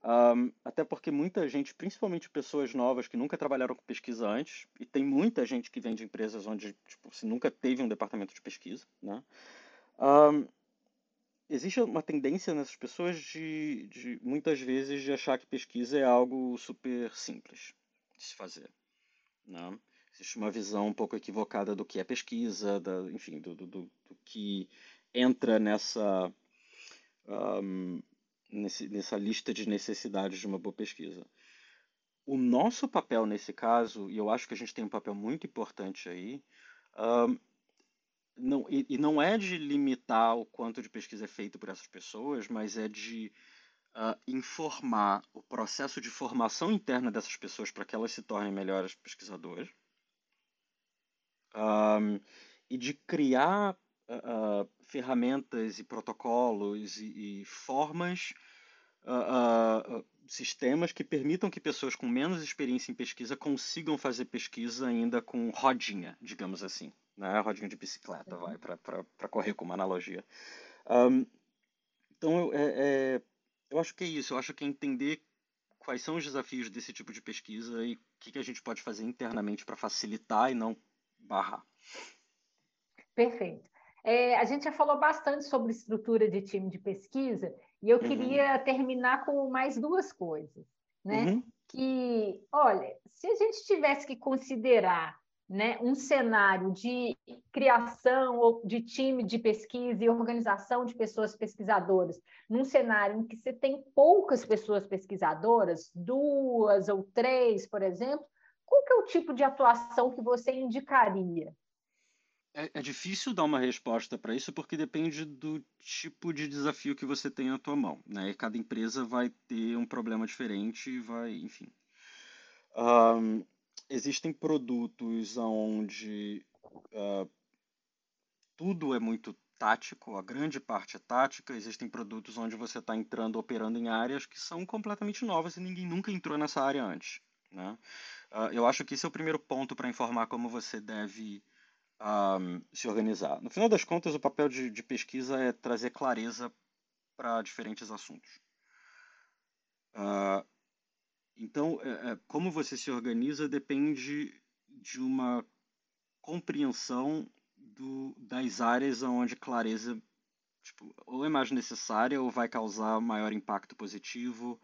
Speaker 2: Um, até porque muita gente, principalmente pessoas novas que nunca trabalharam com pesquisa antes, e tem muita gente que vem de empresas onde tipo, você nunca teve um departamento de pesquisa, né? Um, existe uma tendência nessas pessoas de, de, muitas vezes de achar que pesquisa é algo super simples de se fazer, né? Existe uma visão um pouco equivocada do que é pesquisa, da, enfim, do, do, do, do que entra nessa, um, nesse, nessa lista de necessidades de uma boa pesquisa. O nosso papel nesse caso, e eu acho que a gente tem um papel muito importante aí, um, não, e, e, não é de limitar o quanto de pesquisa é feito por essas pessoas, mas é de uh, informar o processo de formação interna dessas pessoas para que elas se tornem melhores pesquisadoras. Um, e de criar uh, ferramentas e protocolos e, e formas, uh, sistemas que permitam que pessoas com menos experiência em pesquisa consigam fazer pesquisa ainda com rodinha, digamos assim. Né? Rodinha de bicicleta, vai, para correr com uma analogia. Um, então, eu, é, é, eu acho que é isso. Eu acho que é entender quais são os desafios desse tipo de pesquisa e o que, que a gente pode fazer internamente para facilitar e não barrar.
Speaker 1: Perfeito. É, a gente já falou bastante sobre estrutura de time de pesquisa e eu uhum. queria terminar com mais duas coisas, né? Uhum. Que, olha, se a gente tivesse que considerar né, um cenário de criação de time de pesquisa e organização de pessoas pesquisadoras, num cenário em que você tem poucas pessoas pesquisadoras, duas ou três, por exemplo, qual que é o tipo de atuação que você indicaria?
Speaker 2: É, é difícil dar uma resposta para isso porque depende do tipo de desafio que você tem na tua mão, né? E cada empresa vai ter um problema diferente, vai, enfim. Um, existem produtos onde uh, tudo é muito tático, a grande parte é tática. Existem produtos onde você está entrando, operando em áreas que são completamente novas e ninguém nunca entrou nessa área antes. Né? Uh, eu acho que esse é o primeiro ponto para informar como você deve um, se organizar. No final das contas, o papel de, de pesquisa é trazer clareza para diferentes assuntos. Uh, então, é, é, como você se organiza depende de uma compreensão do, das áreas onde clareza tipo, ou é mais necessária ou vai causar maior impacto positivo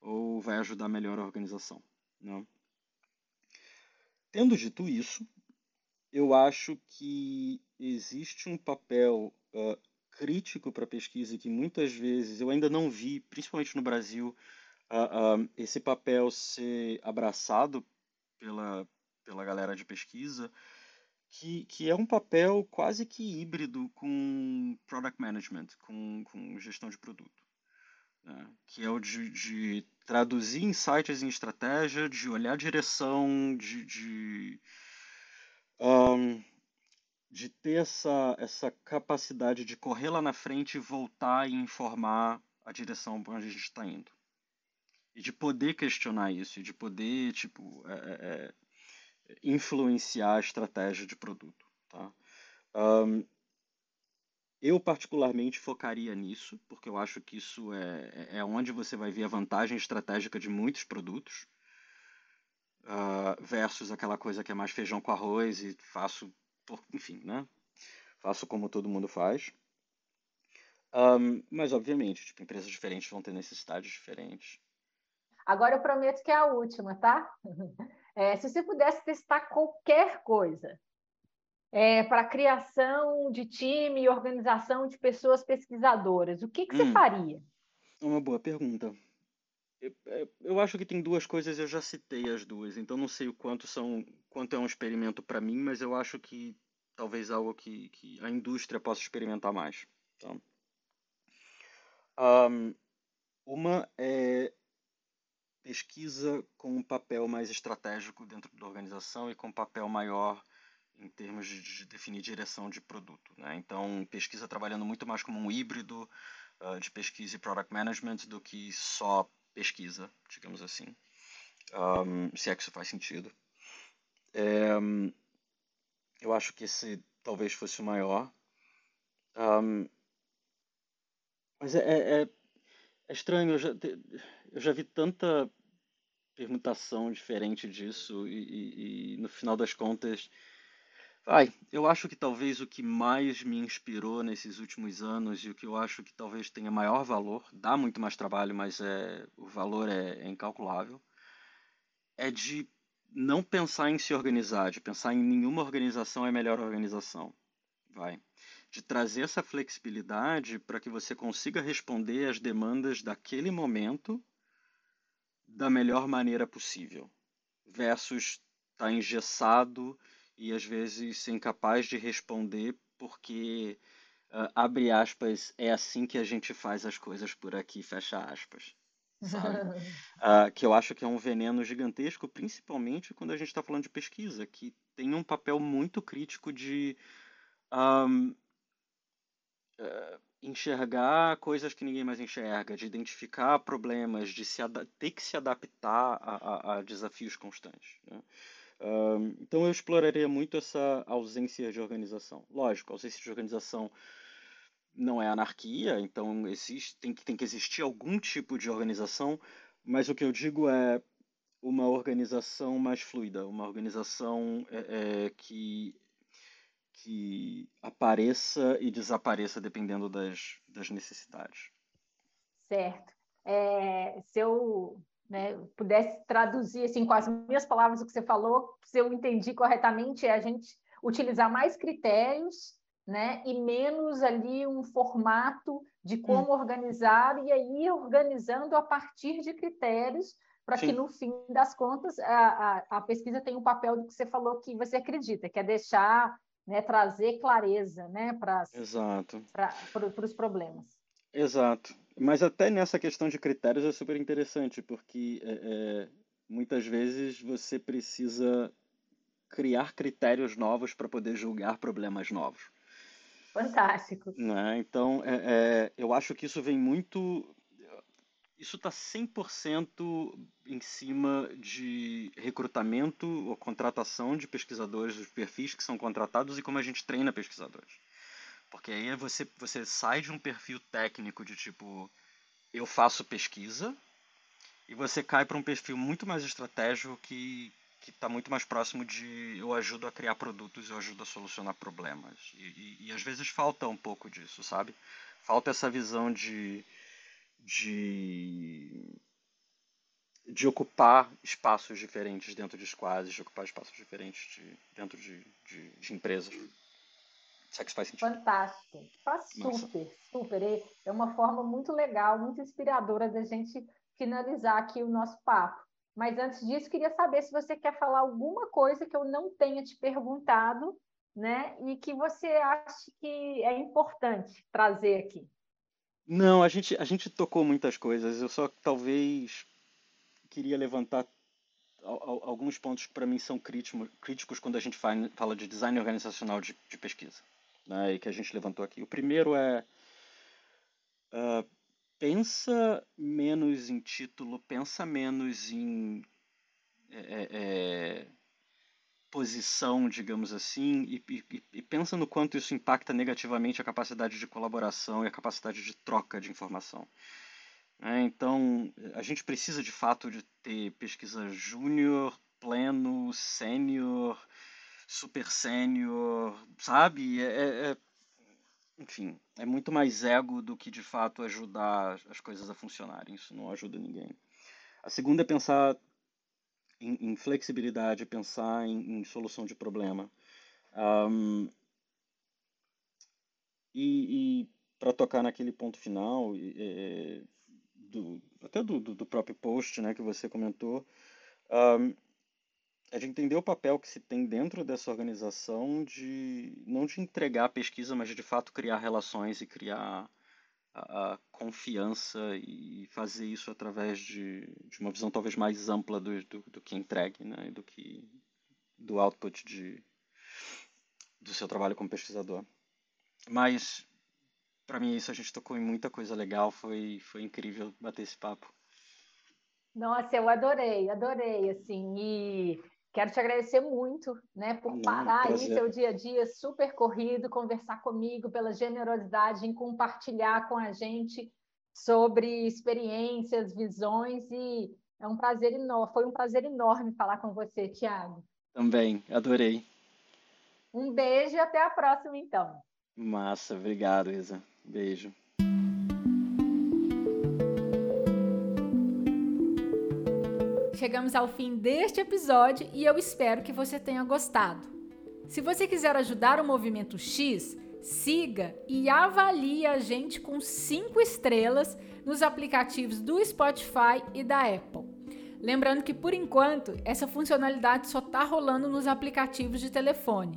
Speaker 2: ou vai ajudar melhor a organização. Né? Tendo dito isso, eu acho que existe um papel uh, crítico para a pesquisa que muitas vezes eu ainda não vi, principalmente no Brasil, uh, uh, esse papel ser abraçado pela, pela galera de pesquisa, que, que é um papel quase que híbrido com product management, com, com gestão de produto. Né? Que é o de, de traduzir insights em estratégia, de olhar direção, de, de, um, de ter essa, essa capacidade de correr lá na frente e voltar e informar a direção para onde a gente está indo. E de poder questionar isso, e de poder, tipo, é, é, é influenciar a estratégia de produto. Tá? Um, eu particularmente focaria nisso, porque eu acho que isso é, é onde você vai ver a vantagem estratégica de muitos produtos, uh, versus aquela coisa que é mais feijão com arroz e faço, enfim, né? Faço como todo mundo faz. Um, mas, obviamente, tipo, empresas diferentes vão ter necessidades diferentes.
Speaker 3: Agora eu prometo que é a última, tá? É, se você pudesse testar qualquer coisa é, para criação de time e organização de pessoas pesquisadoras, o que, que você hum, faria?
Speaker 2: Uma boa pergunta. Eu, acho que tem duas coisas, eu já citei as duas, então não sei o quanto são, quanto é um experimento para mim, mas eu acho que talvez algo que, que a indústria possa experimentar mais. Tá? Um, uma é pesquisa com um papel mais estratégico dentro da organização e com um papel maior em termos de, de definir direção de produto. Né? Então, pesquisa trabalhando muito mais como um híbrido uh, de pesquisa e product management do que só pesquisa, digamos assim, um, se é que isso faz sentido. É, eu acho que esse talvez fosse o maior. Um, mas é, é, é, é estranho, eu já, eu já vi tanta permutação diferente disso e, e, e, no final das contas, vai, eu acho que talvez o que mais me inspirou nesses últimos anos e o que eu acho que talvez tenha maior valor, dá muito mais trabalho, mas é, o valor é, é incalculável, é de não pensar em se organizar, de pensar em nenhuma organização é melhor organização, vai. De trazer essa flexibilidade para que você consiga responder às demandas daquele momento da melhor maneira possível, versus estar tá engessado e às vezes ser incapaz de responder porque, uh, abre aspas, é assim que a gente faz as coisas por aqui, fecha aspas. Sabe? uh, que eu acho que é um veneno gigantesco, principalmente quando a gente está falando de pesquisa, que tem um papel muito crítico de um, uh, enxergar coisas que ninguém mais enxerga, de identificar problemas, de se ter que se adaptar a, a, a desafios constantes. Né? Então eu exploraria muito essa ausência de organização. Lógico, ausência de organização não é anarquia, então existe, tem, que, tem que existir algum tipo de organização, mas o que eu digo é uma organização mais fluida, uma organização é, é, que que apareça e desapareça dependendo das, das necessidades.
Speaker 3: Certo. É, se eu né, pudesse traduzir assim, com as minhas palavras o que você falou, se eu entendi corretamente, é a gente utilizar mais critérios né, e menos ali um formato de como hum. organizar e aí organizando a partir de critérios para que no fim das contas a, a, a, pesquisa tenha o papel do que você falou que você acredita, que é deixar né, trazer clareza né, para os problemas.
Speaker 2: Exato. Mas até nessa questão de critérios é super interessante, porque é, é, muitas vezes você precisa criar critérios novos para poder julgar problemas novos.
Speaker 3: Fantástico.
Speaker 2: Né? Então, é, é, eu acho que isso vem muito. isso está 100% em cima de recrutamento ou contratação de pesquisadores, dos perfis que são contratados e como a gente treina pesquisadores. Porque aí você, você sai de um perfil técnico de tipo, eu faço pesquisa, e você cai para um perfil muito mais estratégico que está muito mais próximo de eu ajudo a criar produtos, eu ajudo a solucionar problemas. E, e, e às vezes falta um pouco disso, sabe? Falta essa visão de de, de ocupar espaços diferentes dentro de squads, de ocupar espaços diferentes de, dentro de, de, de empresas. Será que isso faz sentido?
Speaker 3: Fantástico. Faz super, Nossa. super. É uma forma muito legal, muito inspiradora da gente finalizar aqui o nosso papo. Mas antes disso, queria saber se você quer falar alguma coisa que eu não tenha te perguntado, né? E que você acha que é importante trazer aqui.
Speaker 2: Não, a gente, a gente tocou muitas coisas. Eu só talvez queria levantar alguns pontos que para mim são críticos quando a gente fala de design organizacional de, de pesquisa, né, e que a gente levantou aqui. O primeiro é uh, pensa menos em título, pensa menos em é, é, posição, digamos assim, e, e, e, pensa no quanto isso impacta negativamente a capacidade de colaboração e a capacidade de troca de informação. É, então, a gente precisa de fato de ter pesquisa júnior, pleno, sênior, super sênior, sabe? É, é, é, enfim, é muito mais ego do que de fato ajudar as coisas a funcionarem. Isso não ajuda ninguém. A segunda é pensar em, em flexibilidade, pensar em, em, solução de problema. Um, e, e para tocar naquele ponto final, é, do, até do, do, próprio post né, que você comentou, um, é de entender o papel que se tem dentro dessa organização de não de entregar a pesquisa, mas de, fato criar relações e criar a, a, confiança e fazer isso através de, de uma visão talvez mais ampla do, do, do que entregue, né? do que do output de, do seu trabalho como pesquisador. Mas para mim isso a gente tocou em muita coisa legal, foi foi incrível bater esse papo.
Speaker 3: Nossa, eu adorei, adorei, assim, e Quero te agradecer muito, né, por parar aí seu dia a dia super corrido, conversar comigo, pela generosidade em compartilhar com a gente sobre experiências, visões e é um prazer enorme, foi um prazer enorme falar com você, Tiago.
Speaker 2: Também, adorei.
Speaker 3: Um beijo e até a próxima, então.
Speaker 2: Massa, obrigado, Isa. Beijo.
Speaker 1: Chegamos ao fim deste episódio e eu espero que você tenha gostado. Se você quiser ajudar o Movimento X, siga e avalie a gente com 5 estrelas nos aplicativos do Spotify e da Apple. Lembrando que por enquanto essa funcionalidade só está rolando nos aplicativos de telefone.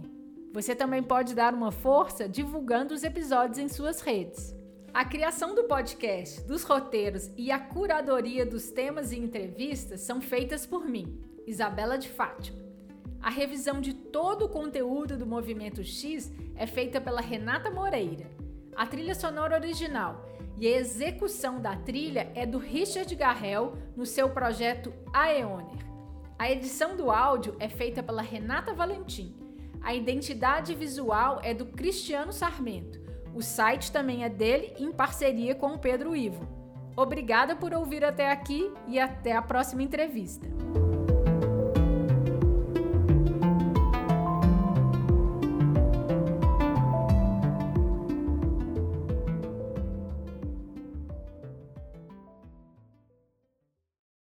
Speaker 1: Você também pode dar uma força divulgando os episódios em suas redes. A criação do podcast, dos roteiros e a curadoria dos temas e entrevistas são feitas por mim, Isabela de Fátima. A revisão de todo o conteúdo do Movimento X é feita pela Renata Moreira. A trilha sonora original e a execução da trilha é do Richard Garrel no seu projeto Aeoner. A edição do áudio é feita pela Renata Valentim. A identidade visual é do Cristiano Sarmento. O site também é dele em parceria com o Pedro Ivo. Obrigada por ouvir até aqui e até a próxima entrevista.